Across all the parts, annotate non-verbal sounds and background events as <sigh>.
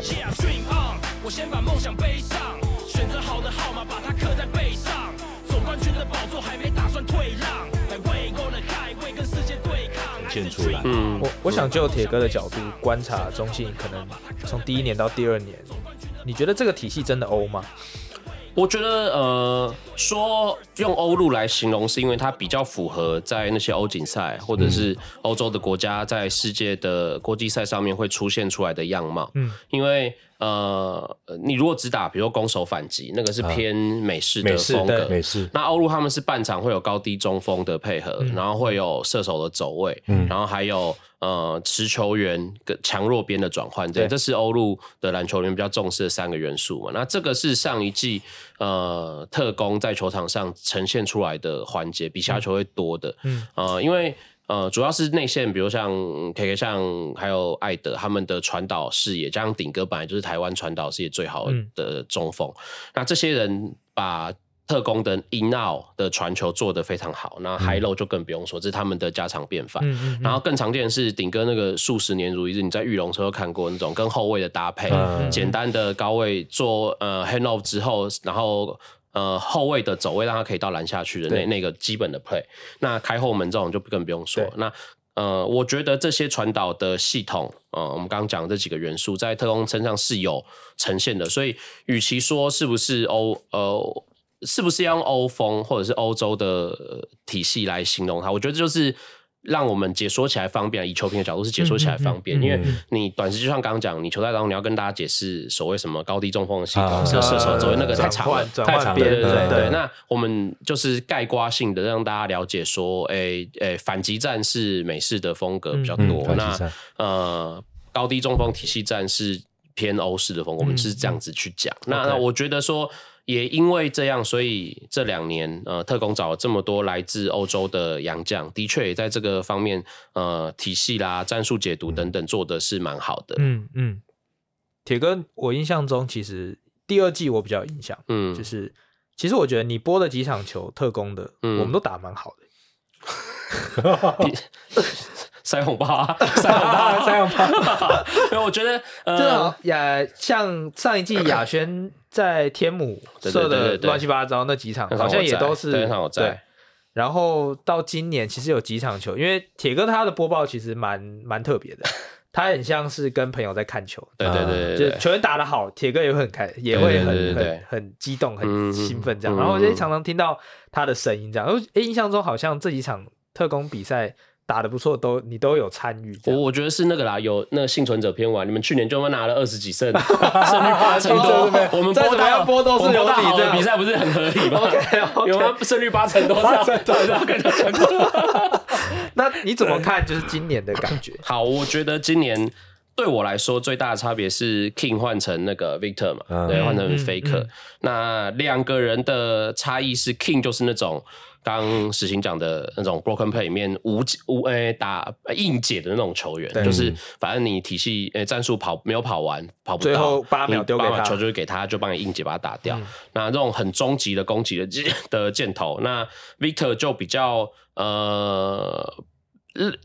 Yeah, dream on，我先把梦想背上，选择好的号码，把它刻在背上。总冠军的宝座还没打算退让，来为够了开胃跟世界对抗。献出来。嗯，我我想就铁哥的角度观察中信，可能从第一年到第二年，你觉得这个体系真的欧吗？我觉得呃，说用欧陆来形容，是因为它比较符合在那些欧锦赛或者是欧洲的国家在世界的国际赛上面会出现出来的样貌。嗯，因为呃，你如果只打，比如说攻守反击，那个是偏美式的风格。啊、美式。那欧陆他们是半场会有高低中锋的配合，嗯、然后会有射手的走位，嗯、然后还有。呃，持球员跟强弱边的转换，对，这是欧陆的篮球员比较重视的三个元素嘛。那这个是上一季呃特工在球场上呈现出来的环节，比其他球会多的。嗯，呃，因为呃主要是内线，比如像 KK 像还有艾德他们的传导视野，加上顶哥本来就是台湾传导视野最好的中锋，嗯、那这些人把。特工的 in out 的传球做得非常好，那 high low 就更不用说，这是他们的家常便饭。嗯嗯嗯，然后更常见的是顶哥那个数十年如一日，你在玉龙车都看过那种跟后卫的搭配，嗯、简单的高位做呃 hand off 之后，然后呃后卫的走位让他可以到篮下去的那那个基本的 play。那开后门这种就更不用说。那呃，我觉得这些传导的系统，呃，我们刚刚讲的这几个元素在特工身上是有呈现的，所以与其说是不是欧呃。是不是要用欧风或者是欧洲的体系来形容它？我觉得就是让我们解说起来方便。以球评的角度是解说起来方便，嗯嗯嗯、因为你短时就像刚刚讲，你球赛当中你要跟大家解释所谓什么高低中锋的系统，射射手走位那个太长了，太长了。对对对对，对那我们就是概括性的让大家了解说，哎、欸、哎、欸，反击战是美式的风格比较多，那呃高低中锋体系战是偏欧式的风格，我们是这样子去讲。嗯、那那我觉得说。也因为这样，所以这两年呃，特工找了这么多来自欧洲的洋将，的确也在这个方面呃，体系啦、战术解读等等做的是蛮好的。嗯嗯，铁哥，我印象中其实第二季我比较有印象，嗯，就是其实我觉得你播的几场球特工的，嗯，我们都打蛮好的。<laughs> 塞红包啊，塞红包，塞红包。因为我觉得，呃，亚像上一季亚轩在天母射的乱七八糟那几场，好像也都是对。然后到今年，其实有几场球，因为铁哥他的播报其实蛮蛮特别的，<laughs> 他很像是跟朋友在看球。对对对，就球员打得好，铁哥也会很开，也会很很很激动、很兴奋这样。然后我就常常听到他的声音这样。哎，印象中好像这几场特工比赛。打的不错，都你都有参与。我我觉得是那个啦，有那个幸存者偏玩，你们去年就拿了二十几胜，<laughs> 胜率八成多。我们播要播都是有底的比赛，不是很合理吗 <laughs> 有吗？胜率八成多，八成多，<laughs> 那你怎么看？就是今年的感觉？好，我觉得今年对我来说最大的差别是 King 换成那个 Victor 嘛，对，换成 Faker。那两个人的差异是 King 就是那种。刚实行长的那种 broken play 里面无无诶、欸、打硬解的那种球员，就是反正你体系诶、欸、战术跑没有跑完，跑不到，最后八秒丢给他，球就会给他，就帮你硬解把它打掉。嗯、那这种很终极的攻击的箭 <laughs> 的箭头，那 Victor 就比较呃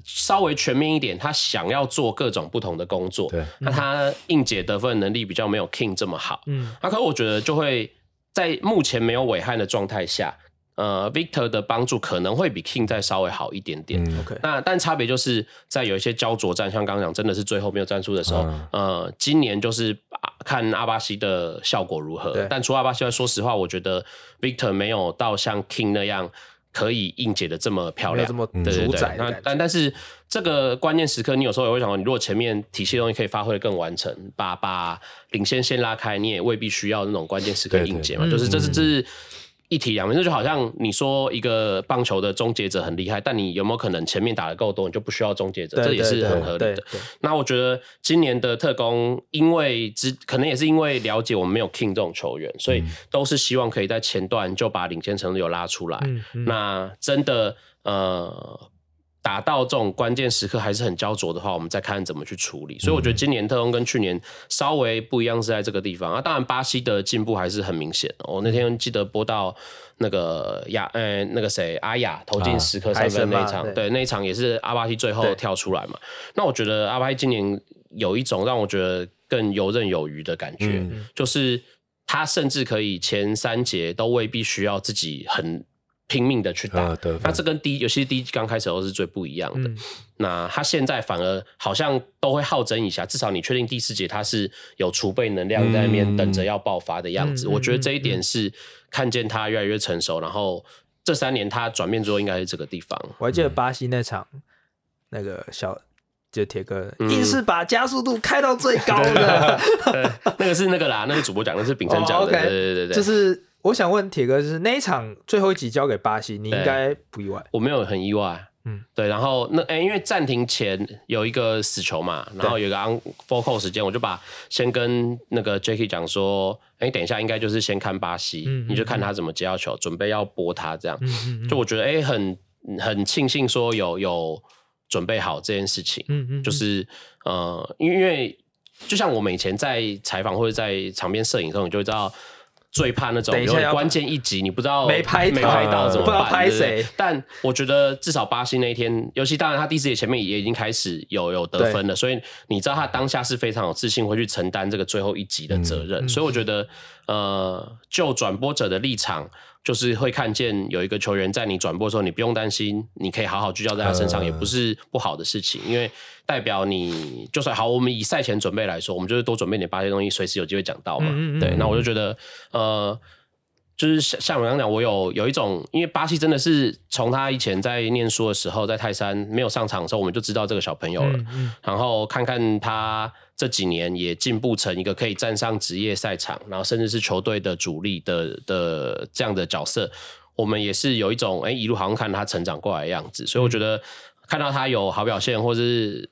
稍微全面一点，他想要做各种不同的工作。对那他硬解得分能力比较没有 King 这么好。嗯，那可是我觉得就会在目前没有韦汉的状态下。呃，Victor 的帮助可能会比 King 再稍微好一点点。嗯、OK，那但差别就是在有一些焦灼战，像刚刚讲，真的是最后没有战术的时候，嗯、呃，今年就是看阿巴西的效果如何。但除阿巴西外，说实话，我觉得 Victor 没有到像 King 那样可以硬解的这么漂亮，这么主宰。那但但是这个关键时刻，你有时候也会想到，你如果前面体系东西可以发挥的更完成，把把领先先拉开，你也未必需要那种关键时刻硬解嘛。就是这是这是。一体两面，这就好像你说一个棒球的终结者很厉害，但你有没有可能前面打的够多，你就不需要终结者？这也是很合理的。那我觉得今年的特工，因为只可能也是因为了解我们没有 King 这种球员，所以都是希望可以在前段就把领先程度有拉出来。嗯嗯、那真的呃，打到这种关键时刻还是很焦灼的话，我们再看怎么去处理。所以我觉得今年特工跟去年稍微不一样是在这个地方啊。当然巴西的进步还是很明显。我那天记得播到那个亚，呃，那个谁阿雅投进十颗三分那一场，对，那一场也是阿巴西最后跳出来嘛。那我觉得阿巴西今年有一种让我觉得更游刃有余的感觉，嗯、就是他甚至可以前三节都未必需要自己很。拼命的去打，啊、那这跟第一，尤其是第一刚开始的时候是最不一样的。嗯、那他现在反而好像都会好争一下，至少你确定第四节他是有储备能量在那边等着要爆发的样子。嗯、我觉得这一点是看见他越来越成熟，然后这三年他转变之后应该是这个地方。我还记得巴西那场，那个小就铁哥硬是把加速度开到最高的，那个是那个啦，那个主播讲的是秉承讲的，oh, 对对对，就是。我想问铁哥，就是那一场最后一集交给巴西，你应该不意外？我没有很意外，嗯，对。然后那哎、欸，因为暂停前有一个死球嘛，然后有一个 on full call 时间，我就把先跟那个 Jacky 讲说，哎、欸，等一下应该就是先看巴西，嗯嗯嗯，你就看他怎么接到球，准备要拨他这样。就我觉得哎、欸，很很庆幸说有有准备好这件事情，嗯，嗯嗯，就是呃，因为因为就像我们以前在采访或者在场边摄影的时候，你就会知道。最怕那种有关键一集，你不知道没拍没拍到怎么办？不知道拍谁？但我觉得至少巴西那一天，尤其当然他第四节前面也已经开始有有得分了，所以你知道他当下是非常有自信会去承担这个最后一集的责任。所以我觉得，呃，就转播者的立场。就是会看见有一个球员在你转播的时候，你不用担心，你可以好好聚焦在他身上，也不是不好的事情，因为代表你就算好，我们以赛前准备来说，我们就是多准备点巴西东西，随时有机会讲到嘛。嗯嗯嗯对，那我就觉得，呃。就是像像我刚刚讲，我有有一种，因为巴西真的是从他以前在念书的时候，在泰山没有上场的时候，我们就知道这个小朋友了。嗯嗯、然后看看他这几年也进步成一个可以站上职业赛场，然后甚至是球队的主力的的这样的角色，我们也是有一种哎、欸、一路好像看他成长过来的样子。所以我觉得看到他有好表现，或者是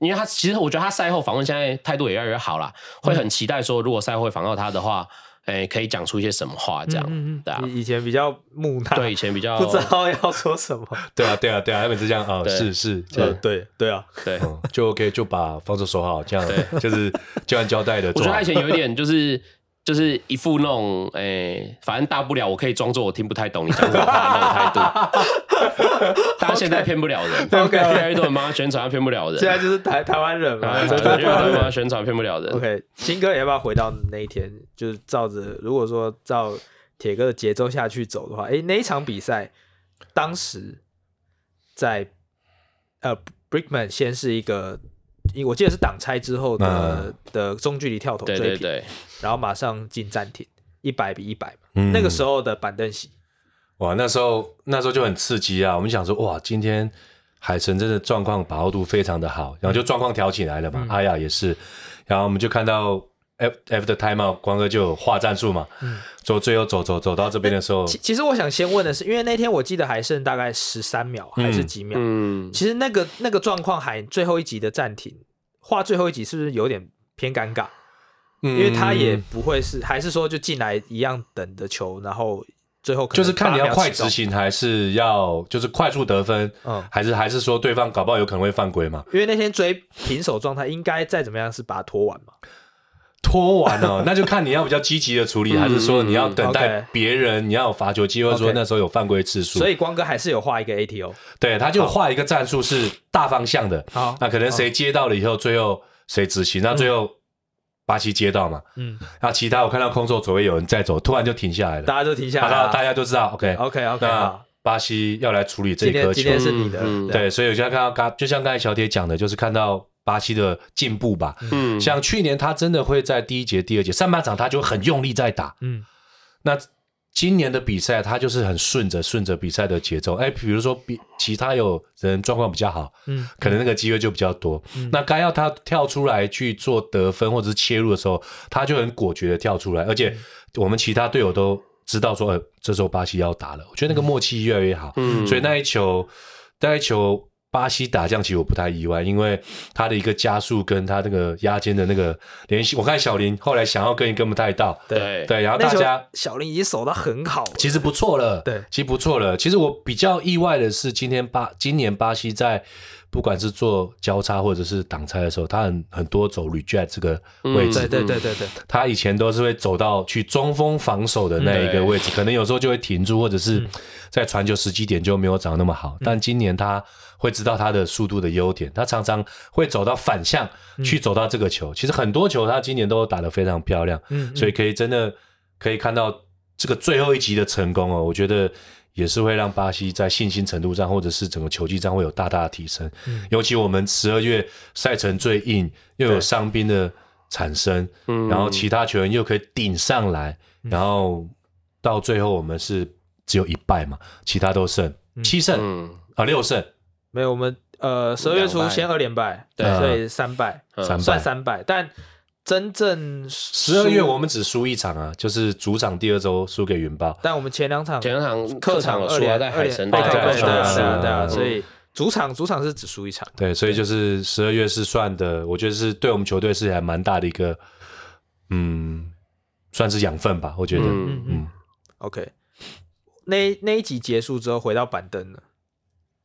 因为他其实我觉得他赛后访问现在态度也越来越好了，会很期待说如果赛后会访到他的话。哎、欸，可以讲出一些什么话？这样，嗯嗯对啊。以前比较木讷，对，以前比较不知道要说什么。<laughs> 对啊，对啊，对啊，他每次这样啊，是是，对对对啊，对，就 OK，就把防守守好，这样，对，就是就按交代的。我觉得他以前有一点就是。就是一副那种，诶、欸，反正大不了我可以装作我听不太懂你讲什么话的那种态度。<laughs> 但现在骗不了人，OK，越来越多人帮他宣传，他骗不了人。现在就是台台湾人嘛，越来越多人帮他宣传，骗不了人。OK，新哥，要不要回到那一天？就是照着，如果说照铁哥的节奏下去走的话，哎、欸，那一场比赛，当时在呃，Brickman 先是一个。我记得是挡拆之后的、嗯、的中距离跳投追平，对对对，然后马上进暂停，一百比一百、嗯、那个时候的板凳席，哇，那时候那时候就很刺激啊！我们想说，哇，今天海神真的状况把握度非常的好，然后就状况调起来了嘛，嗯、阿雅也是，然后我们就看到。F F 的 timeout，光哥就有画战术嘛，嗯，走最后走走走到这边的时候，其其实我想先问的是，因为那天我记得还剩大概十三秒还是几秒，嗯，其实那个那个状况还最后一集的暂停画最后一集是不是有点偏尴尬？嗯，因为他也不会是，还是说就进来一样等的球，然后最后就是看你要快执行还是要就是快速得分，嗯，还是还是说对方搞不好有可能会犯规嘛？因为那天追平手状态，应该再怎么样是把它拖完嘛。拖完了，<laughs> 那就看你要比较积极的处理，还是说你要等待别人，你要有罚球机会，说那时候有犯规次数。所以光哥还是有画一个 ATO，对，他就画一个战术是大方向的。好，那可能谁接到了以后，最后谁执行，那最后巴西街道嘛，嗯，然后其他我看到空中左边有人在走，突然就停下来了，大家都停下来了，大家都知道，OK。OK OK，那巴西要来处理这颗球，今天是你的，对，所以我现在看到刚，就像刚才小铁讲的，就是看到。巴西的进步吧，嗯，像去年他真的会在第一节、第二节上半场他就很用力在打，嗯，那今年的比赛他就是很顺着顺着比赛的节奏，哎，比如说比其他有人状况比较好，嗯，可能那个机会就比较多，嗯，那该要他跳出来去做得分或者是切入的时候，他就很果决的跳出来，而且我们其他队友都知道说，呃这时候巴西要打了，我觉得那个默契越来越好，嗯，所以那一球，那一球。巴西打将其实我不太意外，因为他的一个加速跟他那个压肩的那个联系，我看小林后来想要跟也跟不太到，对对，然后大家小林已经守得很好，其实不错了，对，其实不错了。其实我比较意外的是，今天巴今年巴西在。不管是做交叉或者是挡拆的时候，他很很多走 reject 这个位置。对对对对对。他以前都是会走到去中锋防守的那一个位置，可能有时候就会停住，或者是在传球时机点就没有长那么好。但今年他会知道他的速度的优点，他常常会走到反向去走到这个球。其实很多球他今年都打得非常漂亮，所以可以真的可以看到这个最后一集的成功哦，我觉得。也是会让巴西在信心程度上，或者是整个球技上会有大大的提升。嗯、尤其我们十二月赛程最硬，又有伤兵的产生，然后其他球员又可以顶上来，嗯、然后到最后我们是只有一败嘛，其他都胜。七胜、嗯、啊六胜，没有我们呃十二月初先二连败，对，所以三败，嗯、算三败，但。真正十二月我们只输一场啊，就是主场第二周输给云豹，但我们前两场前两场客场输啊，在海神对对对对对啊，所以主场主场是只输一场，对，所以就是十二月是算的，我觉得是对我们球队是还蛮大的一个，嗯，算是养分吧，我觉得，嗯嗯，OK，那那一集结束之后回到板凳了，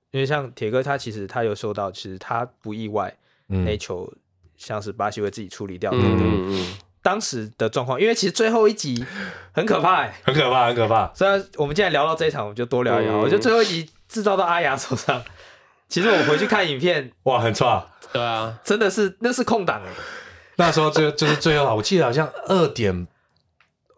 因为像铁哥他其实他有收到，其实他不意外那球。像是巴西会自己处理掉的，嗯嗯，当时的状况，因为其实最后一集很可怕，欸，很可怕，很可怕。虽然我们既然聊到这一场，我们就多聊一聊。嗯、我觉得最后一集制造到阿雅手上，<laughs> 其实我回去看影片，<laughs> 哇，很差，对啊，真的是那是空档，那时候就就是最后，我记得好像二点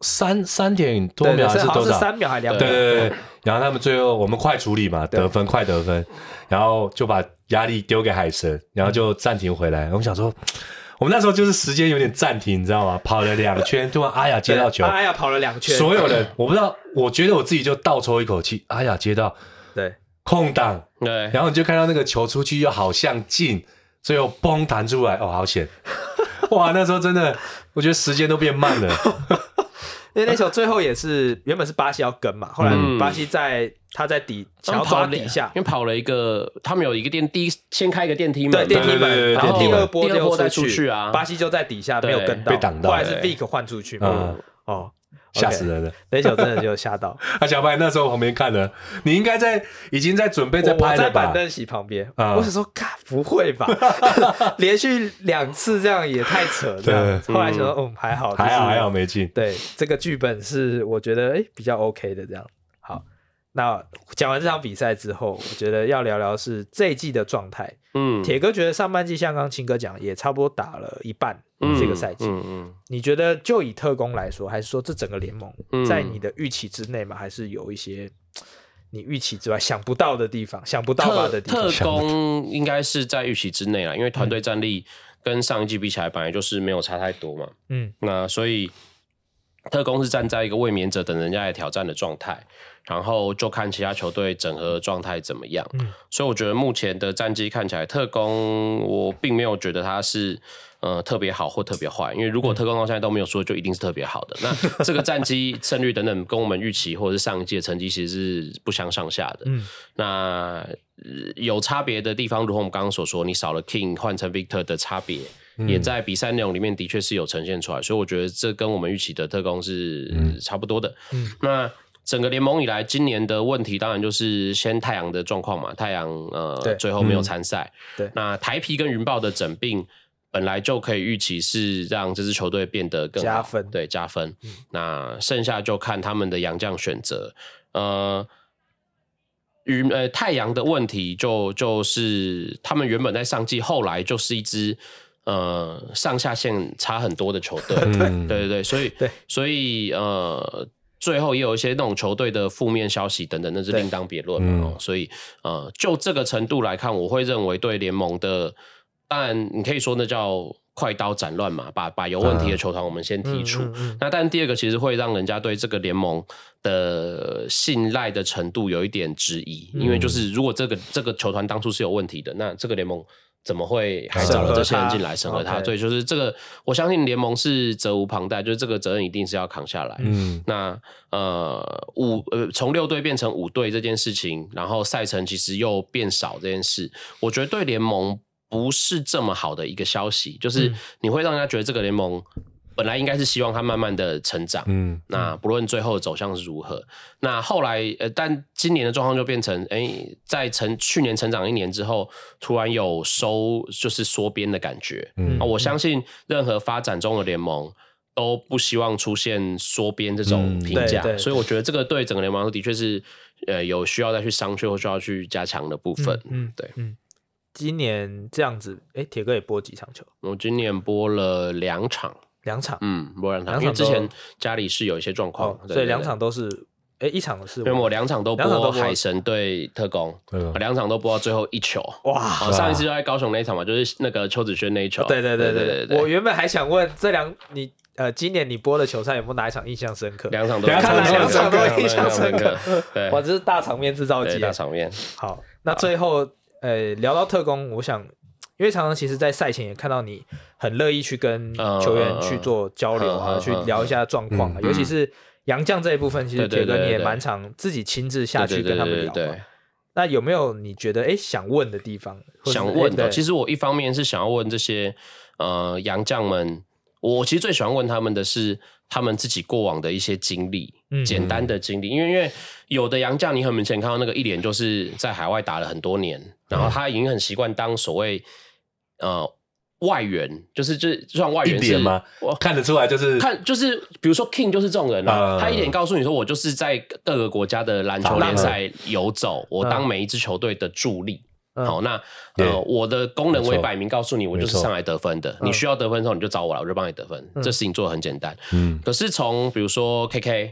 三三点多秒还是多少？三秒还两秒？对对对。然后他们最后我们快处理嘛，得分快得分，然后就把。压力丢给海神，然后就暂停回来。我们想说，我们那时候就是时间有点暂停，你知道吗？跑了两圈，突然阿雅接到球，阿雅跑了两圈，所有人我不知道，我觉得我自己就倒抽一口气。阿雅接到，对，空档，对，然后你就看到那个球出去又好像进，最后嘣弹出来，哦，好险！哇，那时候真的，我觉得时间都变慢了。<laughs> 因为那球最后也是原本是巴西要跟嘛，后来巴西在他在底想要抓底下，因为跑了一个，他们有一个电梯，先开一个电梯门，对电梯门，然后第二波就再出去啊，巴西就在底下没有跟到，被挡到，后来是 Vic 换出去嘛，哦。<laughs> 吓死人了！那球真的就吓到。<laughs> 啊，小白那时候旁边看了，你应该在已经在准备在 <laughs> 拍了吧？在板凳席旁边。我是说，嘎，不会吧？连续两次这样也太扯了。对。后来想说，嗯，还好，还好，还好没进。对，这个剧本是我觉得哎比较 OK 的这样。好，那讲完这场比赛之后，我觉得要聊聊是这一季的状态。嗯，铁哥觉得上半季像刚青哥讲，也差不多打了一半。这个赛季，嗯嗯，你觉得就以特工来说，还是说这整个联盟在你的预期之内吗？还是有一些你预期之外想不到的地方？想不到吧的地方？特工应该是在预期之内啦，因为团队战力跟上一季比起来，本来就是没有差太多嘛。嗯，那所以特工是站在一个卫冕者等人家来挑战的状态，然后就看其他球队整合状态怎么样。嗯，所以我觉得目前的战绩看起来，特工我并没有觉得他是。呃，特别好或特别坏，因为如果特工到现在都没有输，就一定是特别好的。那这个战绩 <laughs> 胜率等等，跟我们预期或者是上一届成绩其实是不相上下的。嗯，那有差别的地方，如同我们刚刚所说，你少了 King 换成 Victor 的差别，嗯、也在比赛内容里面的确是有呈现出来。所以我觉得这跟我们预期的特工是差不多的。嗯，那整个联盟以来，今年的问题当然就是先太阳的状况嘛，太阳呃最后没有参赛。嗯、对，那台皮跟云豹的整并。本来就可以预期是让这支球队变得更好，加分，对，加分。嗯、那剩下就看他们的洋将选择。呃，与呃太阳的问题就就是他们原本在上季，后来就是一支呃上下限差很多的球队。<laughs> 对对对，所以对，所以呃最后也有一些那种球队的负面消息等等，那是另当别论嘛。嗯、所以呃就这个程度来看，我会认为对联盟的。当然，你可以说那叫快刀斩乱麻，把把有问题的球团我们先剔除。嗯嗯嗯、那但第二个其实会让人家对这个联盟的信赖的程度有一点质疑，嗯、因为就是如果这个这个球团当初是有问题的，那这个联盟怎么会还找了这些人进来审核他？所以，就是这个，我相信联盟是责无旁贷，就是这个责任一定是要扛下来。嗯，那呃五呃从六队变成五队这件事情，然后赛程其实又变少这件事，我觉得对联盟不是这么好的一个消息，就是你会让人家觉得这个联盟。本来应该是希望他慢慢的成长，嗯，那不论最后的走向是如何，那后来呃，但今年的状况就变成，哎、欸，在成去年成长一年之后，突然有收就是缩编的感觉，嗯，我相信任何发展中的联盟都不希望出现缩编这种评价，嗯、所以我觉得这个对整个联盟的确是呃有需要再去商榷或需要去加强的部分，嗯，嗯对，嗯，今年这样子，哎、欸，铁哥也播几场球？我今年播了两场。两场，嗯，播两场，因为之前家里是有一些状况，所以两场都是，哎，一场是，因为我两场都播海神对特工，两场都播到最后一球，<laughs> 哇！上一次就在高雄那一场嘛，就是那个邱子轩那一球，对对对对对。我原本还想问这两你呃，今年你播的球赛有没有哪一场印象深刻？两场都，看来两场都印象深刻，对，哇，这是大场面制造机，大场面。好，那最后呃，聊到特工，我想。因为常常其实，在赛前也看到你很乐意去跟球员去做交流啊，去聊一下状况啊。尤其是洋将这一部分，其实铁哥你也蛮常自己亲自下去跟他们聊。那有没有你觉得哎想问的地方？想问的，其实我一方面是想要问这些呃洋将们，我其实最喜欢问他们的是他们自己过往的一些经历，简单的经历。因为因为有的洋将，你很明显看到那个一脸就是在海外打了很多年，然后他已经很习惯当所谓。呃，外援就是就是算外援是吗？我看得出来，就是看就是，比如说 King 就是这种人啊，他一点告诉你说，我就是在各个国家的篮球联赛游走，我当每一支球队的助力。好，那呃，我的功能我也摆明告诉你，我就是上来得分的。你需要得分的时候，你就找我来，我就帮你得分。这事情做的很简单。嗯，可是从比如说 KK，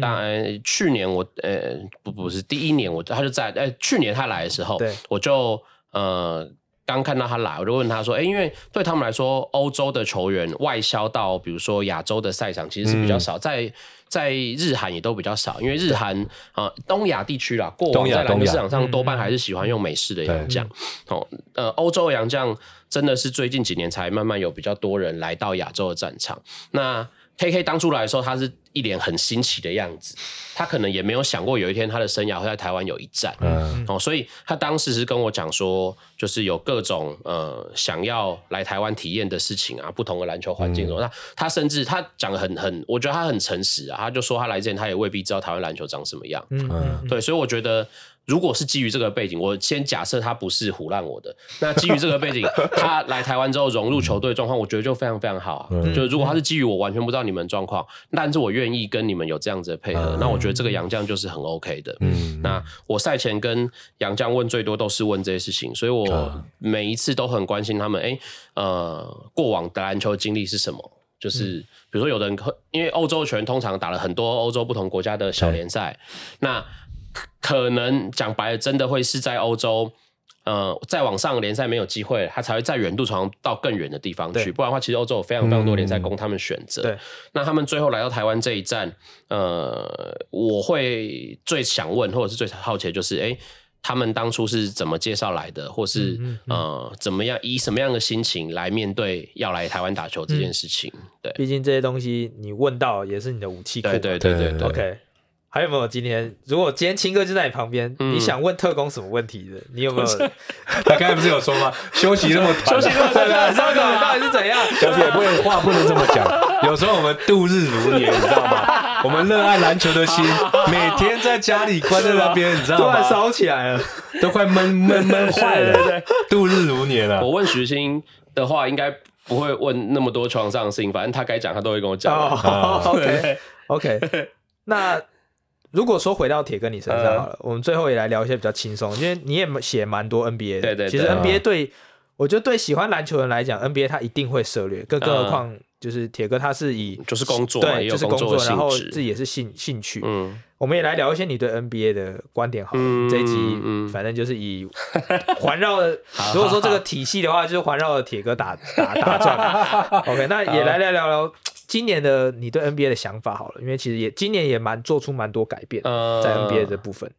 当然去年我呃不不是第一年我他就在呃去年他来的时候，我就呃。刚看到他来，我就问他说：“哎，因为对他们来说，欧洲的球员外销到比如说亚洲的赛场其实是比较少，在在日韩也都比较少，因为日韩啊东亚地区啦，过往在篮球市场上多半还是喜欢用美式的洋将。哦，呃，欧洲洋将真的是最近几年才慢慢有比较多人来到亚洲的战场。那 KK 当初来的时候，他是。”一脸很新奇的样子，他可能也没有想过有一天他的生涯会在台湾有一战，嗯，哦，所以他当时是跟我讲说，就是有各种呃想要来台湾体验的事情啊，不同的篮球环境，那、嗯、他甚至他讲得很很，我觉得他很诚实啊，他就说他来之前他也未必知道台湾篮球长什么样，嗯，对，所以我觉得。如果是基于这个背景，我先假设他不是唬烂我的。那基于这个背景，<laughs> 他来台湾之后融入球队状况，我觉得就非常非常好啊。嗯、就是如果他是基于我完全不知道你们状况，但是我愿意跟你们有这样子的配合，嗯、那我觉得这个杨将就是很 OK 的。嗯，那我赛前跟杨将问最多都是问这些事情，所以我每一次都很关心他们。哎、欸，呃，过往的篮球经历是什么？就是比如说有的人，因为欧洲球员通常打了很多欧洲不同国家的小联赛，那。可能讲白了，真的会是在欧洲，呃，再往上联赛没有机会，他才会在远渡重洋到更远的地方去。不然的话，其实欧洲有非常非常多联赛供他们选择。对，那他们最后来到台湾这一站，呃，我会最想问，或者是最好奇的就是，哎、欸，他们当初是怎么介绍来的，或是嗯嗯呃，怎么样以什么样的心情来面对要来台湾打球这件事情？嗯、对，毕竟这些东西你问到也是你的武器库。对对对对对。OK。还有没有今天？如果今天青哥就在你旁边，嗯、你想问特工什么问题的？你有没有？<laughs> 他刚才不是有说吗？<laughs> 休息那么短，休息那么短，这个到底是怎样？小铁不能话不能这么讲。<laughs> 有时候我们度日如年，你知道吗？我们热爱篮球的心，每天在家里关在那边，你知道吗？都快烧起来了，都快闷闷闷坏了对对。度日如年了。我问徐星的话，应该不会问那么多床上的事情，反正他该讲，他都会跟我讲。OK，OK，那。如果说回到铁哥你身上好了，嗯、我们最后也来聊一些比较轻松，因为你也写蛮多 NBA 的。对对对。其实 NBA 对，嗯、我觉得对喜欢篮球人来讲，NBA 他一定会涉猎，更更何况就是铁哥他是以就是工作，对，就是工作，然后自己也是兴兴趣。嗯。我们也来聊一些你对 NBA 的观点好了。嗯。这一集，嗯，反正就是以 <laughs> 环绕的，如果说这个体系的话，就是环绕着铁哥打打打转。<laughs> OK，那也来来聊聊。今年的你对 NBA 的想法好了，因为其实也今年也蛮做出蛮多改变，在 NBA 的部分。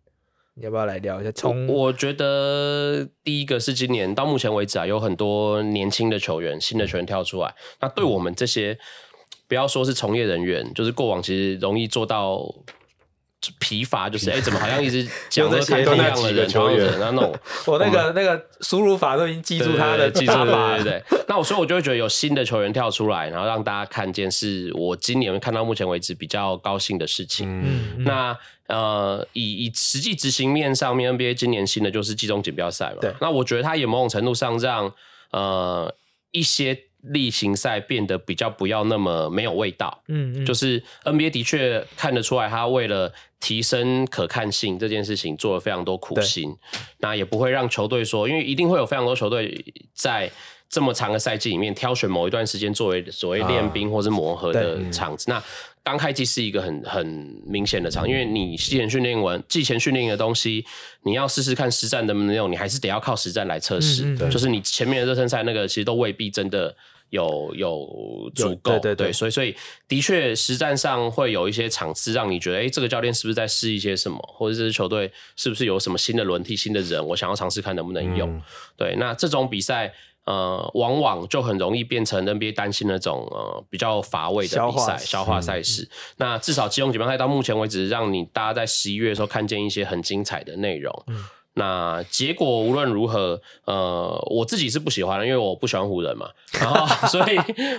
你要不要来聊一下？从我觉得第一个是今年到目前为止啊，有很多年轻的球员、新的球员跳出来。那对我们这些不要说是从业人员，就是过往其实容易做到。疲乏就是哎、欸，怎么好像一直讲 <laughs> 这些同样的人，同样的人，然后那种 <laughs> 我那个那个输入法都已经记住他的记住法，对对对。那我所以我就会觉得有新的球员跳出来，然后让大家看见，是我今年看到目前为止比较高兴的事情。嗯，那呃，以以实际执行面上面，NBA 今年新的就是季中锦标赛嘛。对。那我觉得他也某种程度上让呃一些。例行赛变得比较不要那么没有味道，嗯，嗯，就是 NBA 的确看得出来，他为了提升可看性这件事情做了非常多苦心，那也不会让球队说，因为一定会有非常多球队在这么长的赛季里面挑选某一段时间作为所谓练兵或是磨合的场子，啊、那。刚开季是一个很很明显的场，因为你季前训练完，季前训练的东西，你要试试看实战能不能用，你还是得要靠实战来测试。嗯嗯就是你前面的热身赛那个，其实都未必真的有有足够。对对对，对，所以所以的确实战上会有一些场次让你觉得，哎，这个教练是不是在试一些什么，或者这支球队是不是有什么新的轮替、新的人，我想要尝试看能不能用。嗯、对，那这种比赛。呃，往往就很容易变成 NBA 担心那种呃比较乏味的比赛、消化赛事。嗯、那至少季中锦标赛到目前为止，让你大家在十一月的时候看见一些很精彩的内容。嗯那结果无论如何，呃，我自己是不喜欢的，因为我不喜欢湖人嘛，然后所以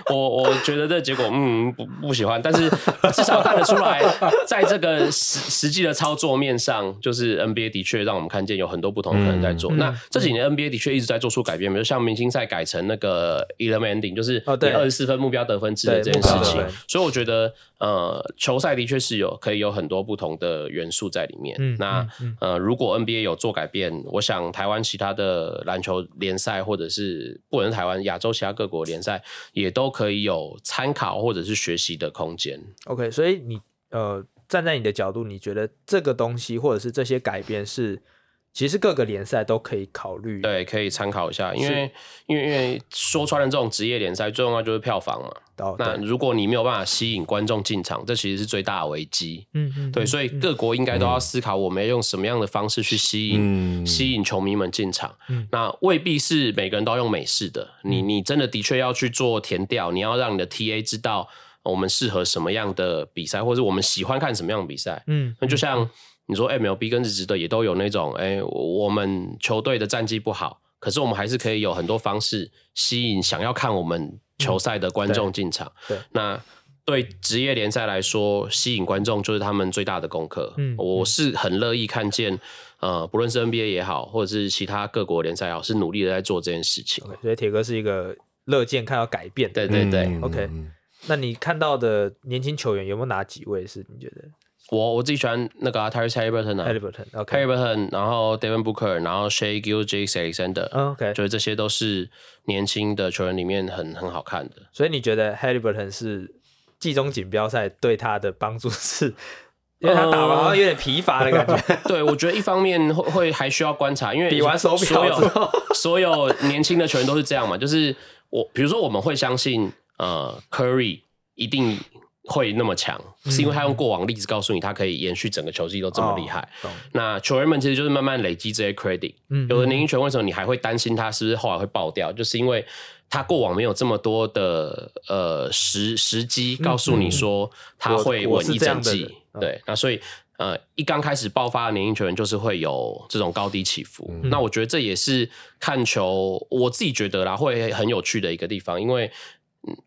我我觉得这结果，嗯，不不喜欢。但是至少看得出来，在这个实实际的操作面上，就是 NBA 的确让我们看见有很多不同的人在做。嗯、那这几年 NBA 的确一直在做出改变，比如像明星赛改成那个 eleven ending，就是你二十四分目标得分制的这件事情。所以我觉得。呃，球赛的确是有可以有很多不同的元素在里面。嗯、那、嗯嗯、呃，如果 NBA 有做改变，我想台湾其他的篮球联赛，或者是不能台湾亚洲其他各国联赛，也都可以有参考或者是学习的空间。OK，所以你呃站在你的角度，你觉得这个东西或者是这些改变是？其实各个联赛都可以考虑，对，可以参考一下，因为因为因为说穿了，这种职业联赛最重要就是票房嘛。哦、那如果你没有办法吸引观众进场，这其实是最大的危机。嗯嗯，对，所以各国应该都要思考，我们要用什么样的方式去吸引、嗯、吸引球迷们进场。嗯，那未必是每个人都要用美式的，你你真的的确要去做填调，你要让你的 TA 知道我们适合什么样的比赛，或者我们喜欢看什么样的比赛。嗯，那就像。你说 MLB 跟日职的也都有那种，哎、欸，我们球队的战绩不好，可是我们还是可以有很多方式吸引想要看我们球赛的观众进场。嗯、对，那对职业联赛来说，吸引观众就是他们最大的功课。嗯，我是很乐意看见，呃，不论是 NBA 也好，或者是其他各国联赛也好，是努力的在做这件事情。Okay, 所以铁哥是一个乐见看到改变。对对对、嗯、，OK。那你看到的年轻球员有没有哪几位是你觉得？我我自己喜欢那个 Tyrese Haliburton 啊，Haliburton，然后 Devin Booker，然后 Shai Gilgeous-Alexander，OK，就是这些都是年轻的球员里面很很好看的。所以你觉得 Haliburton 是季中锦标赛对他的帮助是，因为他打完好像有点疲乏的感觉。呃、<laughs> 对，我觉得一方面会会还需要观察，因为比完手表所有所有年轻的球员都是这样嘛，就是我比如说我们会相信呃 Curry 一定。会那么强，是因为他用过往例子告诉你，他可以延续整个球季都这么厉害。哦、那球员们其实就是慢慢累积这些 credit。嗯，有的年轻球员为什么你还会担心他是不是后来会爆掉？就是因为他过往没有这么多的呃时时机告诉你说他会稳一整季。嗯、对，那所以呃一刚开始爆发的年轻球员就是会有这种高低起伏。嗯、那我觉得这也是看球我自己觉得啦会很有趣的一个地方，因为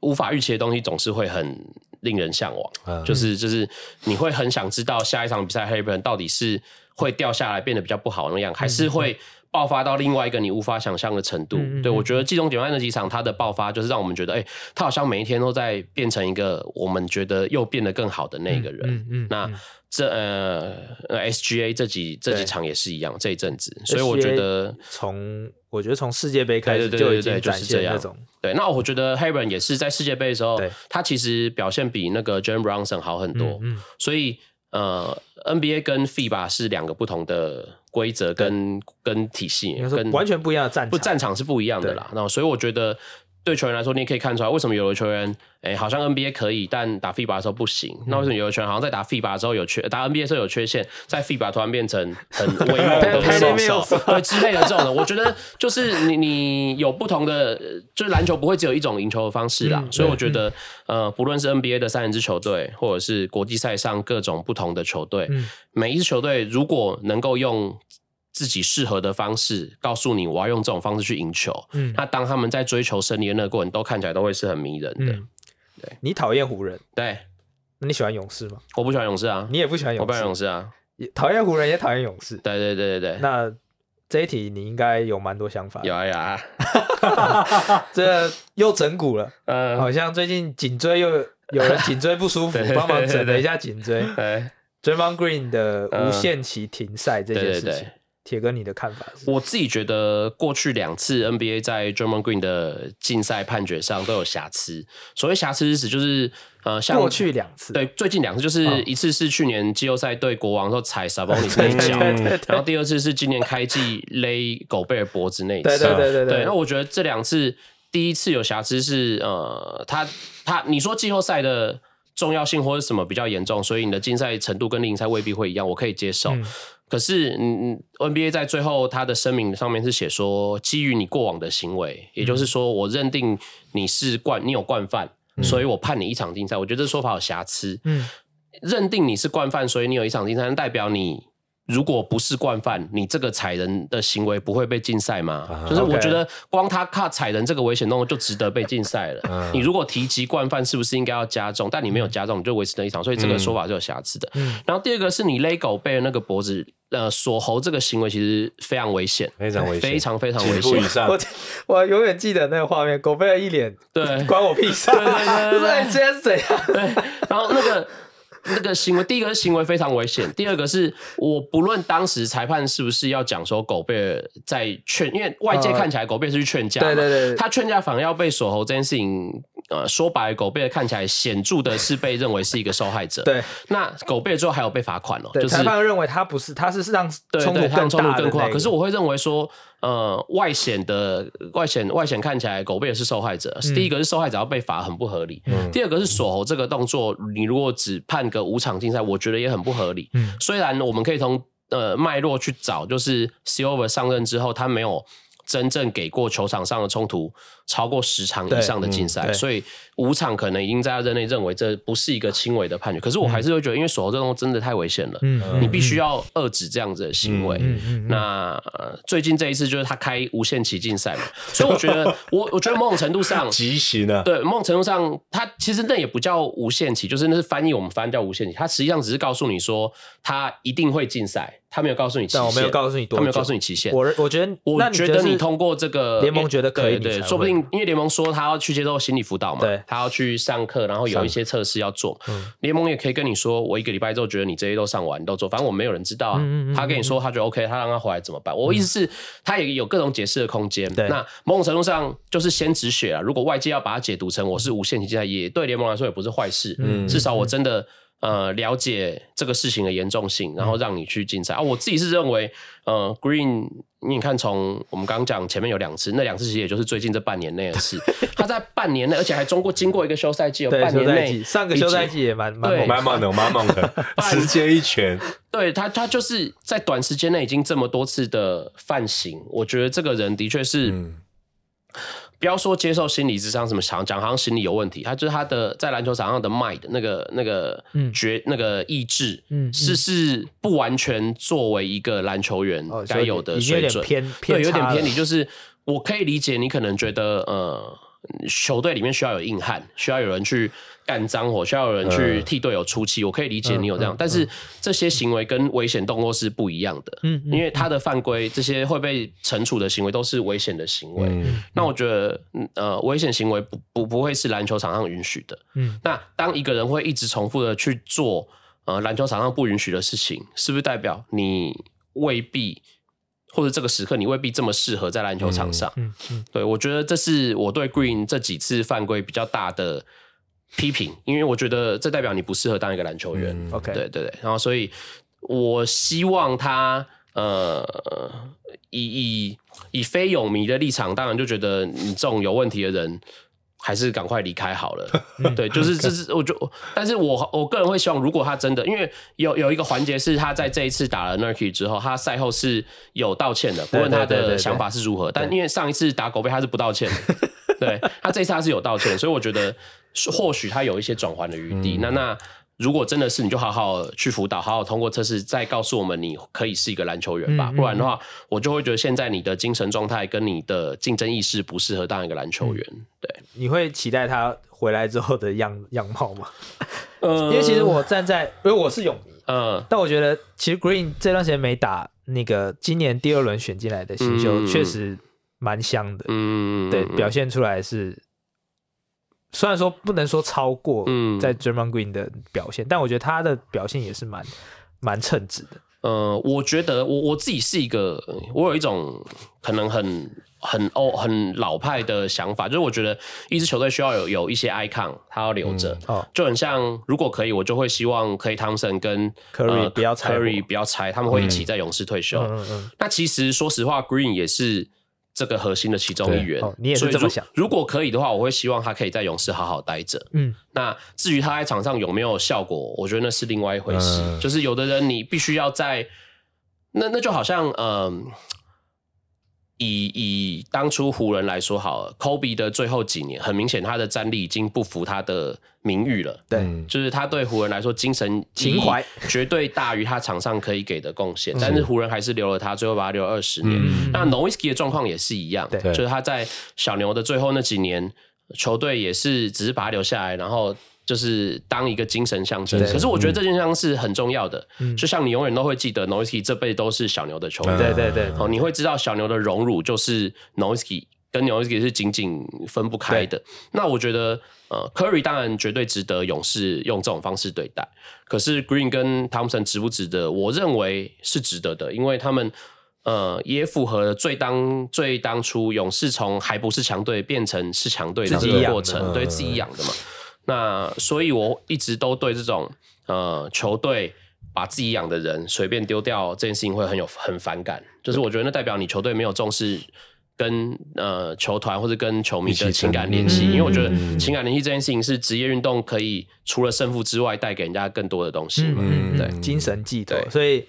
无法预期的东西总是会很。令人向往，嗯、就是就是你会很想知道下一场比赛，Haliburton 到底是会掉下来变得比较不好那样，还是会爆发到另外一个你无法想象的程度？嗯、对，我觉得季中锦标赛那几场他的爆发，就是让我们觉得，哎、欸，他好像每一天都在变成一个我们觉得又变得更好的那个人。嗯嗯、那这呃 SGA 这几这几场也是一样，这一阵子，所以我觉得从我觉得从世界杯开始就已经展现那种。对，那我觉得 Haliburton 也是在世界杯的时候，他其实表现比那个 Jalen Brunson 好很多。嗯，嗯所以呃，NBA 跟 FIBA 是两个不同的规则跟跟体系，跟完全不一样的战场，不战场是不一样的啦。那对所以我觉得对球员来说，你也可以看出来，为什么有的球员，哎，好像 NBA 可以，但打 FIBA 的时候不行。那为什么有的球员好像在打 FIBA 的时候有缺，打 NBA 的时候有缺陷，在 FIBA 突然变成很 <laughs> 威猛的选手，对之类的这种的，我觉得就是你你有不同的，就是篮球不会只有一种赢球的方式啦。嗯、所以我觉得，呃，不论是 NBA 的三人支球队，或者是国际赛上各种不同的球队，嗯、每一支球队如果能够用。自己适合的方式，告诉你我要用这种方式去赢球。嗯，那当他们在追求胜利的那个过程，都看起来都会是很迷人的。嗯、对，你讨厌湖人，对，那你喜欢勇士吗？我不喜欢勇士啊，你也不喜欢勇士，我不喜欢勇士啊，讨厌湖人也讨厌勇士。对对对对对，那这一题你应该有蛮多想法。有啊有啊，<laughs> 这又整蛊了。嗯，好像最近颈椎又有人颈椎不舒服，<laughs> 帮忙整了一下颈椎。对，Draymond Green 的无限期停赛这件事情。铁哥，你的看法是？我自己觉得过去两次 NBA 在 Draymond Green 的竞赛判决上都有瑕疵。所谓瑕疵是指就是呃，像过去两次，对，最近两次就是一次是去年季后赛对国王时候踩 <laughs> Sabonis 那一脚，然后第二次是今年开季勒狗贝尔脖子那一次。对对对对对。那我觉得这两次，第一次有瑕疵是呃，他他你说季后赛的重要性或者什么比较严重，所以你的竞赛程度跟例行赛未必会一样，我可以接受。嗯可是，嗯，NBA 在最后他的声明上面是写说，基于你过往的行为，也就是说，我认定你是惯，你有惯犯，所以我判你一场禁赛。我觉得这说法有瑕疵。嗯，认定你是惯犯，所以你有一场禁赛，代表你。如果不是惯犯，你这个踩人的行为不会被禁赛吗？Uh. 就是我觉得光他靠踩人这个危险动作就值得被禁赛了。Uh. 你如果提及惯犯，是不是应该要加重？但你没有加重，你就维持了一场，所以这个说法是有瑕疵的。嗯、然后第二个是你勒狗贝的那个脖子，呃，锁喉这个行为其实非常危险，非常危险，非常非常危险。我我永远记得那个画面，狗贝尔一脸对，关我屁事，对对对，对，这 <laughs> 是怎样？对，然后那个。那个行为，第一个是行为非常危险，第二个是我不论当时裁判是不是要讲说狗贝尔在劝，因为外界看起来狗贝尔是去劝架，对对对，他劝架反而要被锁喉这件事情。呃，说白了，狗贝尔看起来显著的是被认为是一个受害者。对，那狗贝尔之后还有被罚款哦。对，裁判认为他不是，他是让冲突更冲突更快。可是我会认为说，呃，外显的外显外显看起来狗贝尔是受害者。第一个是受害者要被罚很不合理。第二个是锁喉这个动作，你如果只判个五场竞赛，我觉得也很不合理。虽然我们可以从呃脉络去找，就是 Silver 上任之后，他没有。真正给过球场上的冲突超过十场以上的竞赛，嗯、所以五场可能已经在他任内认为这不是一个轻微的判决。可是我还是会觉得，因为锁喉这东西真的太危险了，嗯，你必须要遏制这样子的行为。嗯嗯、那、呃、最近这一次就是他开无限期竞赛嘛，<laughs> 所以我觉得我我觉得某种程度上 <laughs> 极刑啊，对，某种程度上他其实那也不叫无限期，就是那是翻译我们翻译叫无限期，他实际上只是告诉你说他一定会竞赛。他没有告诉你期限，我没有告诉你多，他没有告诉你期限。我我觉得，我觉得你通过这个联盟觉得可以，对对，说不定因为联盟说他要去接受心理辅导嘛，对，他要去上课，然后有一些测试要做。联盟也可以跟你说，我一个礼拜之后觉得你这些都上完，都做，反正我们没有人知道啊。他跟你说他觉得 OK，他让他回来怎么办？我意思是，他也有各种解释的空间。对，那某种程度上就是先止血啊。如果外界要把它解读成我是无限期禁赛，也对联盟来说也不是坏事。嗯，至少我真的。呃，了解这个事情的严重性，然后让你去竞赛啊。我自己是认为，呃，Green，你看从我们刚刚讲前面有两次，那两次其实也就是最近这半年内的事。他在半年内，而且还中过经过一个休赛季，有半年内上个休赛季也蛮蛮蛮猛的，蛮猛的，<laughs> 直接一拳。对他，他就是在短时间内已经这么多次的犯行，我觉得这个人的确是。嗯不要说接受心理智商什么讲讲，好像心理有问题。他就是他的在篮球场上的 mind 那个那个决、嗯、那个意志，嗯，是是不完全作为一个篮球员该有的水准，偏偏对，有点偏离。就是我可以理解你可能觉得呃。球队里面需要有硬汉，需要有人去干脏活，需要有人去替队友出气。我可以理解你有这样，但是这些行为跟危险动作是不一样的。嗯，因为他的犯规，这些会被惩处的行为都是危险的行为。那我觉得，呃，危险行为不不不会是篮球场上允许的。嗯，那当一个人会一直重复的去做，呃，篮球场上不允许的事情，是不是代表你未必？或者这个时刻你未必这么适合在篮球场上，嗯嗯，嗯对，我觉得这是我对 Green 这几次犯规比较大的批评，因为我觉得这代表你不适合当一个篮球员。OK，、嗯、对对对，然后所以我希望他呃，以以以非泳迷的立场，当然就觉得你这种有问题的人。还是赶快离开好了。<laughs> 对，就是这是我就，但是我我个人会希望，如果他真的，因为有有一个环节是他在这一次打了 Nurkic 之后，他赛后是有道歉的，不论他的想法是如何。但因为上一次打狗背他是不道歉的，<laughs> 对，他这一次他是有道歉，所以我觉得或许他有一些转圜的余地。那那。如果真的是，你就好好去辅导，好好通过测试，再告诉我们你可以是一个篮球员吧。嗯嗯、不然的话，我就会觉得现在你的精神状态跟你的竞争意识不适合当一个篮球员。嗯、对，你会期待他回来之后的样样貌吗？嗯，<laughs> 因为其实我站在，因为我是泳迷，嗯，但我觉得其实 Green 这段时间没打那个今年第二轮选进来的新秀，确实蛮香的。嗯，对，表现出来是。虽然说不能说超过在 Draymond Green 的表现，嗯、但我觉得他的表现也是蛮蛮称职的。呃，我觉得我我自己是一个，我有一种可能很很哦很老派的想法，就是我觉得一支球队需要有有一些 icon，他要留着，嗯哦、就很像如果可以，我就会希望 Klay Thompson 跟 Curry 不要拆，Curry 不要拆，他们会一起在勇士退休。嗯嗯嗯、那其实说实话，Green 也是。这个核心的其中一员，哦、你也是这么想。如果可以的话，我会希望他可以在勇士好好待着。嗯，那至于他在场上有没有效果，我觉得那是另外一回事。嗯、就是有的人你必须要在，那那就好像嗯。呃以以当初湖人来说好了，Kobe 的最后几年，很明显他的战力已经不符他的名誉了。对，就是他对湖人来说，精神情怀绝对大于他场上可以给的贡献。但是湖人还是留了他，最后把他留了二十年。嗯、那 Nowitzki 的状况也是一样，对就是他在小牛的最后那几年，球队也是只是把他留下来，然后。就是当一个精神象征，可是我觉得这件事情是很重要的。就像你永远都会记得 Nowitzki 这辈都是小牛的球员，对对对。哦，你会知道小牛的荣辱就是 Nowitzki 跟 Nowitzki 是紧紧分不开的。那我觉得，呃，Curry 当然绝对值得勇士用这种方式对待。可是 Green 跟 Thompson 值不值得？我认为是值得的，因为他们呃也符合了最当最当初勇士从还不是强队变成是强队的这个过程，对自己养的嘛。那所以，我一直都对这种呃球队把自己养的人随便丢掉这件事情会很有很反感。就是我觉得那代表你球队没有重视跟呃球团或者跟球迷的情感联系。因为我觉得情感联系这件事情是职业运动可以除了胜负之外带给人家更多的东西。嗯，对，精神寄托。所以。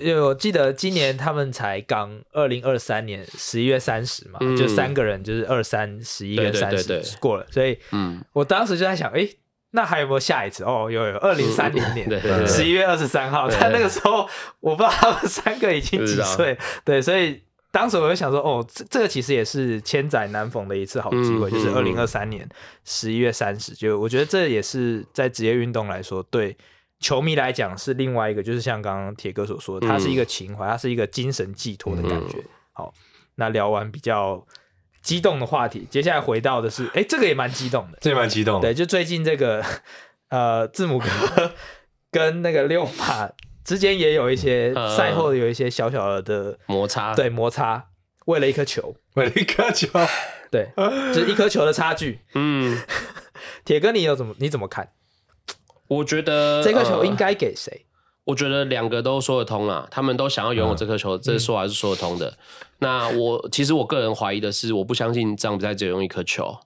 因为我记得今年他们才刚二零二三年十一月三十嘛，嗯、就三个人就是二三十一月三十过了，所以，嗯，我当时就在想，哎，那还有没有下一次？哦，有有，二零三零年十一月二十三号，在那个时候我不知道他们三个已经几岁，对，所以当时我就想说，哦，这这个其实也是千载难逢的一次好机会，嗯、就是二零二三年十一月三十，就我觉得这也是在职业运动来说对。球迷来讲是另外一个，就是像刚刚铁哥所说的，它是一个情怀，它是一个精神寄托的感觉。嗯、好，那聊完比较激动的话题，接下来回到的是，哎，这个也蛮激动的，这也蛮激动。对，就最近这个 <laughs> 呃，字母哥 <laughs> 跟那个六马之间也有一些赛后有一些小小的摩擦，对摩擦，为了一颗球，为了一颗球，对，就是一颗球的差距。嗯，<laughs> 铁哥，你有怎么你怎么看？我觉得这颗球应该给谁？我觉得两个都说得通啊，他们都想要拥有这颗球，嗯、这说法是说得通的。嗯、那我其实我个人怀疑的是，我不相信这样比赛只有用一颗球，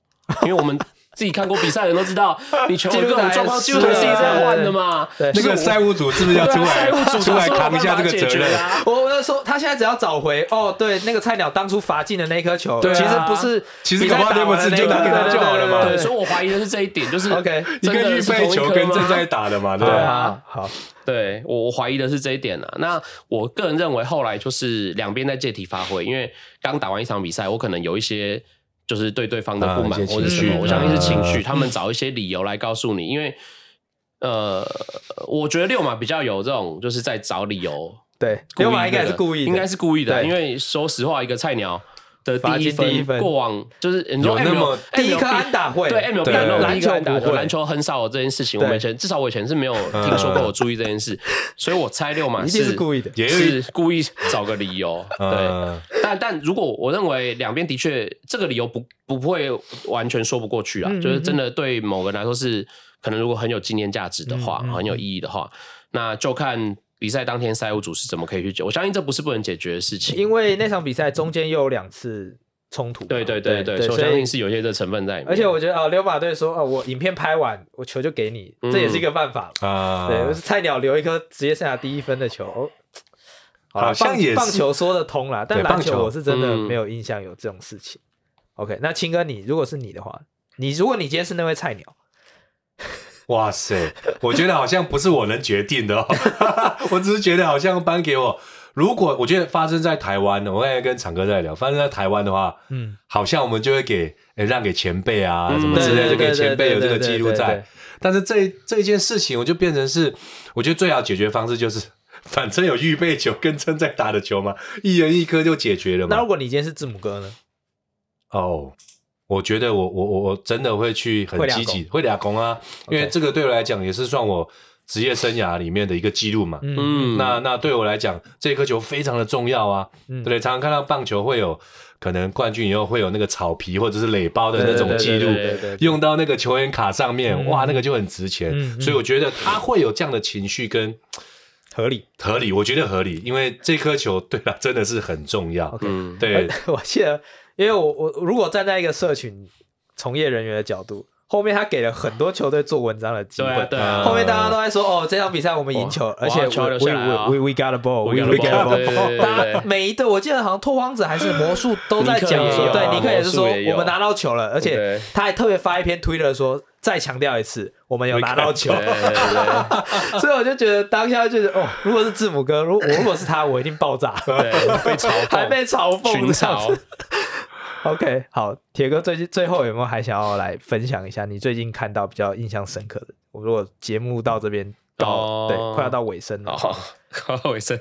因为我们。自己看过比赛的人都知道，<laughs> 你球各种状况就是自己在换的嘛。那个赛务组是不是要出来出来扛一下这个责任？我我说他现在只要找回哦，对，那个菜鸟当初罚进的那颗球，其实不是，其实搞不好那么直接拿给他就好了嘛。对，所以我怀疑的是这一点，就是 OK，一个预备球跟正在打的嘛，<laughs> 对啊。好，对我我怀疑的是这一点啊。那我个人认为后来就是两边在借题发挥，因为刚打完一场比赛，我可能有一些。就是对对方的不满或者什么，我相信是情绪。他们找一些理由来告诉你，因为呃，我觉得六马比较有这种，就是在找理由。对，六马应该是故意，应该是故意的。因为说实话，一个菜鸟。的第一分，过往就是你说那么第一颗安打会，对 MLB 那种篮球安打，篮球很少有这件事情。我们以前至少我以前是没有听说过，我注意这件事，所以我猜溜马是故意的，也是故意找个理由。对，但但如果我认为两边的确这个理由不不会完全说不过去啊，就是真的对某个人来说是可能如果很有纪念价值的话，很有意义的话，那就看。比赛当天赛务组是怎么可以去解？我相信这不是不能解决的事情，因为那场比赛中间又有两次冲突。对对对对，我相信是有些这成分在里面。而且我觉得啊，溜马队说啊，我影片拍完，我球就给你，这也是一个办法啊。对，是菜鸟留一颗职业生涯第一分的球，好像也棒球说得通啦，但篮球我是真的没有印象有这种事情。OK，那青哥，你如果是你的话，你如果你今天是那位菜鸟。哇塞，我觉得好像不是我能决定的哦，<laughs> 我只是觉得好像颁给我。如果我觉得发生在台湾的，我刚才跟场哥在聊，发生在台湾的话，嗯，好像我们就会给诶让给前辈啊什么之类，就给前辈有这个记录在。但是这这一件事情，我就变成是，我觉得最好解决方式就是，<laughs> 反正有预备球跟正在打的球嘛，一人一颗就解决了嘛。那如果你今天是字母哥呢？哦。我觉得我我我我真的会去很积极，会俩攻啊，因为这个对我来讲也是算我职业生涯里面的一个记录嘛。嗯，那那对我来讲，这颗球非常的重要啊。嗯，对，常常看到棒球会有可能冠军以后会有那个草皮或者是垒包的那种记录，用到那个球员卡上面，哇，那个就很值钱。所以我觉得他会有这样的情绪跟合理合理，我觉得合理，因为这颗球对他真的是很重要。嗯，对，我记得。因为我我如果站在一个社群从业人员的角度，后面他给了很多球队做文章的机会，对，后面大家都在说哦，这场比赛我们赢球，而且 we we we got a ball，we we got a ball，大家每一队我记得好像拓荒者还是魔术都在讲说，对，尼克也是说我们拿到球了，而且他还特别发一篇推特说，再强调一次，我们有拿到球，<laughs> 所以我就觉得当下就是哦，如果是字母哥，如我如果是他，我一定爆炸，对，被嘲 <laughs> 讽，还被嘲讽，群嘲。OK，<laughs> 好，铁哥最近最后有没有还想要来分享一下你最近看到比较印象深刻的？我如果节目到这边到、oh, 对快要到尾声了，好，<laughs> 快到尾声。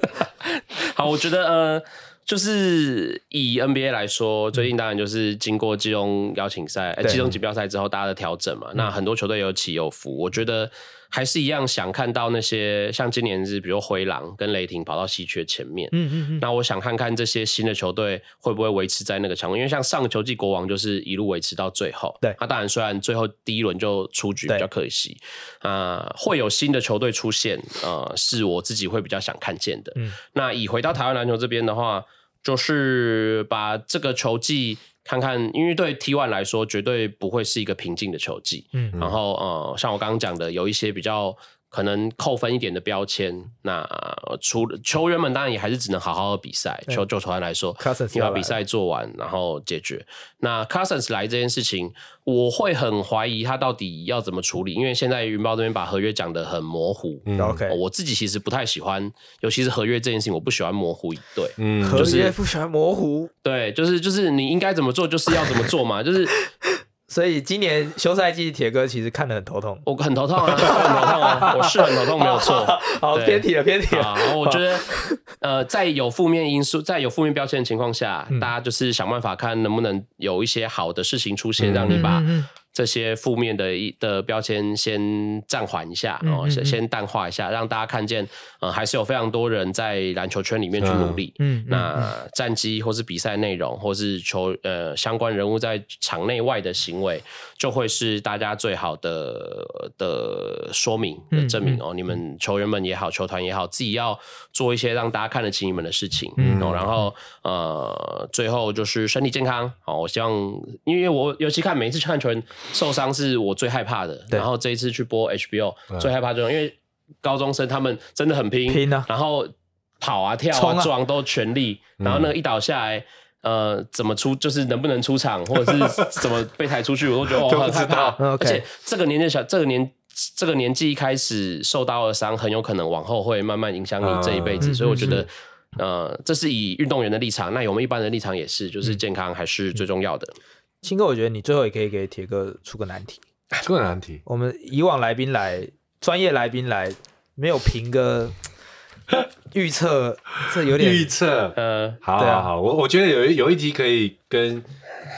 <laughs> 好，我觉得呃，就是以 NBA 来说，最近当然就是经过季中邀请赛、对季中锦标赛之后，大家的调整嘛，嗯、那很多球队有起有伏，我觉得。还是一样想看到那些像今年是比如灰狼跟雷霆跑到西区前面，嗯嗯嗯，那我想看看这些新的球队会不会维持在那个强度，因为像上个球季国王就是一路维持到最后，对，那当然虽然最后第一轮就出局比较可惜，啊会有新的球队出现，呃，是我自己会比较想看见的。嗯，那以回到台湾篮球这边的话，就是把这个球季。看看，因为对 T One 来说，绝对不会是一个平静的球季。嗯，然后呃，像我刚刚讲的，有一些比较。可能扣分一点的标签，那除了球员们当然也还是只能好好的比赛。球就球员来说，你把比赛做完，然后解决。那 Cousins 来这件事情，我会很怀疑他到底要怎么处理，因为现在云豹这边把合约讲得很模糊。OK，我自己其实不太喜欢，尤其是合约这件事情，我不喜欢模糊一对。嗯，合约不喜欢模糊。对，就是就是你应该怎么做，就是要怎么做嘛，就是。所以今年休赛季，铁哥其实看得很头痛。我很头痛啊，很头痛啊，我是很头痛，没有错。<laughs> 好，偏题了，偏题了。我觉得，呃，在有负面因素、在有负面标签的情况下，大家就是想办法看能不能有一些好的事情出现，让你把。这些负面的一的标签先暂缓一下，哦、嗯，先先淡化一下，让大家看见，呃，还是有非常多人在篮球圈里面去努力。嗯，那战绩或是比赛内容，或是球呃相关人物在场内外的行为，就会是大家最好的的说明的证明哦。嗯、你们球员们也好，球团也好，自己要做一些让大家看得起你们的事情。嗯，然后呃，最后就是身体健康。好，我希望，因为我尤其看每一次看球员。受伤是我最害怕的，对。然后这一次去播 HBO 最害怕这种，因为高中生他们真的很拼，拼啊，然后跑啊跳啊撞都全力，啊、然后那个一倒下来，呃，怎么出就是能不能出场，<laughs> 或者是怎么被抬出去，我都觉得 <laughs> 我很害怕。而且这个年纪小，这个年这个年纪一开始受到的伤，很有可能往后会慢慢影响你这一辈子，嗯、所以我觉得，呃，这是以运动员的立场，那我们一般的立场也是，就是健康还是最重要的。青哥，我觉得你最后也可以给铁哥出个难题。<laughs> 出个难题，我们以往来宾来，专业来宾来，没有评个预测，这有点预测。呃，好，好，好，我我觉得有一有一题可以跟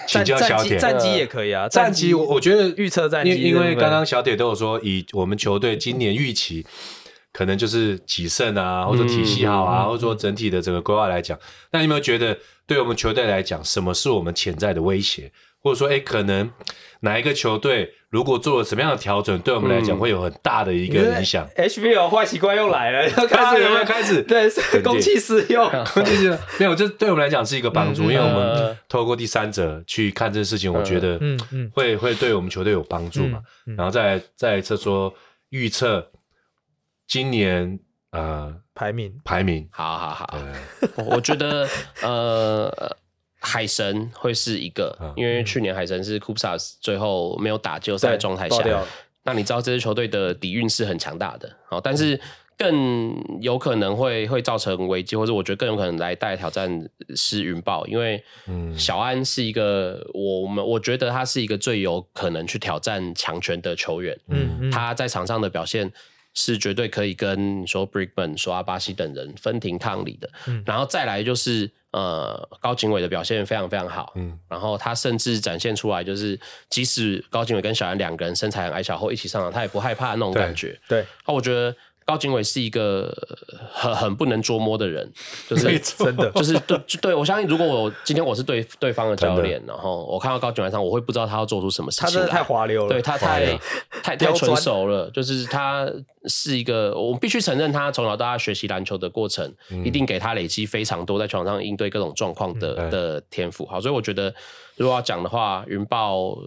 请教小铁，战绩也可以啊。战绩，我我觉得预测战绩，因为刚刚小铁都有说，以我们球队今年预期，可能就是几胜啊，或者体系好啊，或者说整体的整个规划来讲，那你有没有觉得？对我们球队来讲，什么是我们潜在的威胁？或者说，哎，可能哪一个球队如果做了什么样的调整，对我们来讲会有很大的一个影响。HBO 坏习惯又来了，<laughs> 开始有没有开始？对，公器私用，<laughs> 公器私用。没有，这对我们来讲是一个帮助，因为我们透过第三者去看这个事情，我觉得嗯嗯会会对我们球队有帮助嘛。然后再再一次说预测今年呃排名排名，好好好，我觉得呃。海神会是一个，因为去年海神是 Kupsas 最后没有打季后赛状态下，那你知道这支球队的底蕴是很强大的，好，但是更有可能会会造成危机，或者我觉得更有可能来带来挑战是云豹，因为小安是一个我们我觉得他是一个最有可能去挑战强权的球员，嗯，他在场上的表现是绝对可以跟说 Brickman 说阿巴西等人分庭抗礼的，然后再来就是。呃，高景伟的表现非常非常好，嗯，然后他甚至展现出来，就是即使高景伟跟小安两个人身材很矮小后一起上场，他也不害怕那种感觉，对。那我觉得。高景伟是一个很很不能捉摸的人，就是真的，<laughs> 就是对对，我相信如果我今天我是对对方的教练，然后我看到高景伟上，我会不知道他要做出什么事情。他真的太滑溜了，对他太 <laughs> 太太纯熟了，就是他是一个，我们必须承认他从小到大学习篮球的过程，一定给他累积非常多在场上应对各种状况的的天赋。好，所以我觉得如果要讲的话，云豹。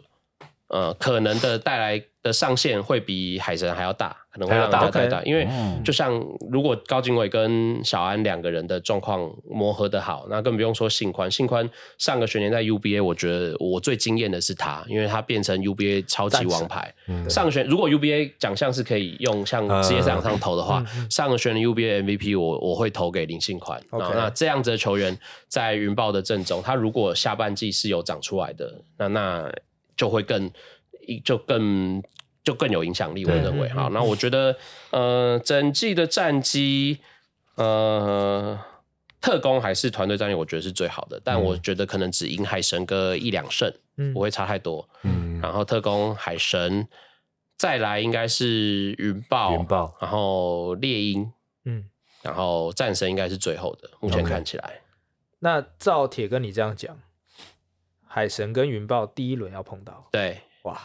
呃，可能的带来的上限会比海神还要大，可能会让大家太大，大，因为就像如果高景伟跟小安两个人的状况磨合的好，那更不用说信宽。信宽上个学年在 UBA，我觉得我最惊艳的是他，因为他变成 UBA 超级王牌。上个学如果 UBA 奖项是可以用像职业赛场上投的话，上个学年 UBA MVP 我我会投给林信宽。那这样子的球员在云豹的阵中，他如果下半季是有长出来的，那那。就会更，就更就更有影响力。我认为，哈，那我觉得，呃，整季的战绩，呃，特工还是团队战力，我觉得是最好的。但我觉得可能只赢海神个一两胜，不会差太多。嗯，然后特工海神，再来应该是云豹，云豹，然后猎鹰，嗯，然后战神应该是最后的。目前看起来，那照铁跟你这样讲。海神跟云豹第一轮要碰到，对，哇，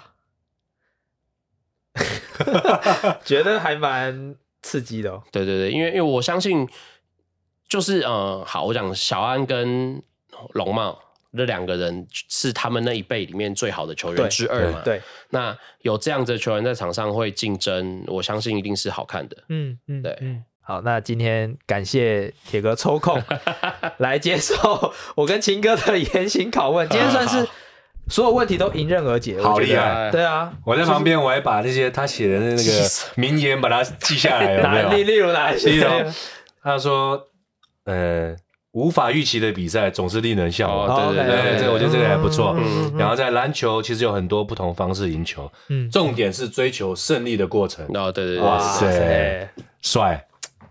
<laughs> 觉得还蛮刺激的哦。对对对，因为因为我相信，就是呃，好，我讲小安跟龙茂这两个人是他们那一辈里面最好的球员之二嘛。对，对，那有这样子的球员在场上会竞争，我相信一定是好看的。嗯嗯，对。嗯好，那今天感谢铁哥抽空来接受我跟秦哥的严刑拷问。今天算是所有问题都迎刃而解，好厉害！对啊，我在旁边，我还把那些他写的那个名言把它记下来了。哪 <laughs> 例？例如哪些？他说：“呃，无法预期的比赛总是令人向往。”对对对，这我觉得这个还不错。然后在篮球，其实有很多不同方式赢球，嗯，重点是追求胜利的过程。哦，对对对，哇塞，帅！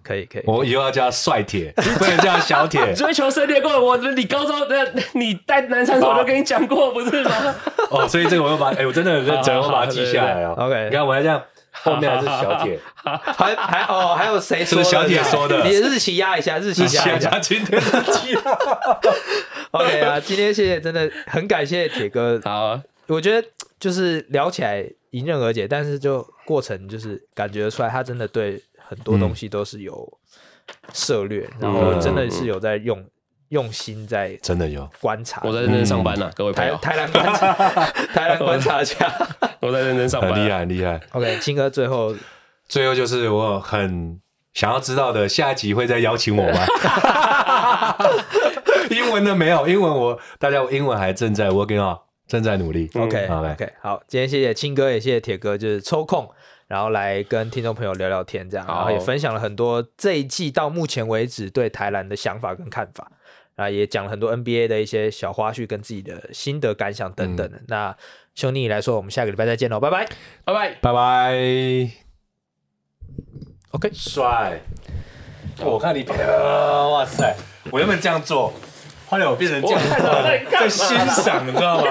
可以可以，我以后要叫帅铁，<laughs> 不能叫小铁。<laughs> 追求胜利过，我你高中的你带男生时我都跟你讲过，不是吗？<laughs> 哦，所以这个我又把哎，我真的很认真，我把它记下来哦。OK，你看我还这样，后面还是小铁，还还哦，还有谁说？是小铁说的。你日期压一下，日期压一下，今天日期。OK 啊，今天谢谢，真的很感谢铁哥。好，我觉得就是聊起来迎刃而解，但是就过程就是感觉出来，他真的对。很多东西都是有涉略，然后真的是有在用用心在真的有观察。我在认真上班呢，各位朋友。台南观察，台南观察家，<laughs> 我在认真上班，很厉害，很厉害。OK，青哥，最后最后就是我很想要知道的，下一集会再邀请我吗？<laughs> 英文的没有，英文我大家英文还正在 working on，正在努力。OK，OK，好，今天谢谢青哥，也谢谢铁哥，就是抽空。然后来跟听众朋友聊聊天，这样，然后也分享了很多这一季到目前为止对台篮的想法跟看法，啊，也讲了很多 NBA 的一些小花絮跟自己的心得感想等等的。嗯、那兄弟来说，我们下个礼拜再见喽，拜拜，拜拜，拜拜。OK，帅，我看你，哇塞，我原本这样做，后来我变成这样做，在欣赏，你知道吗？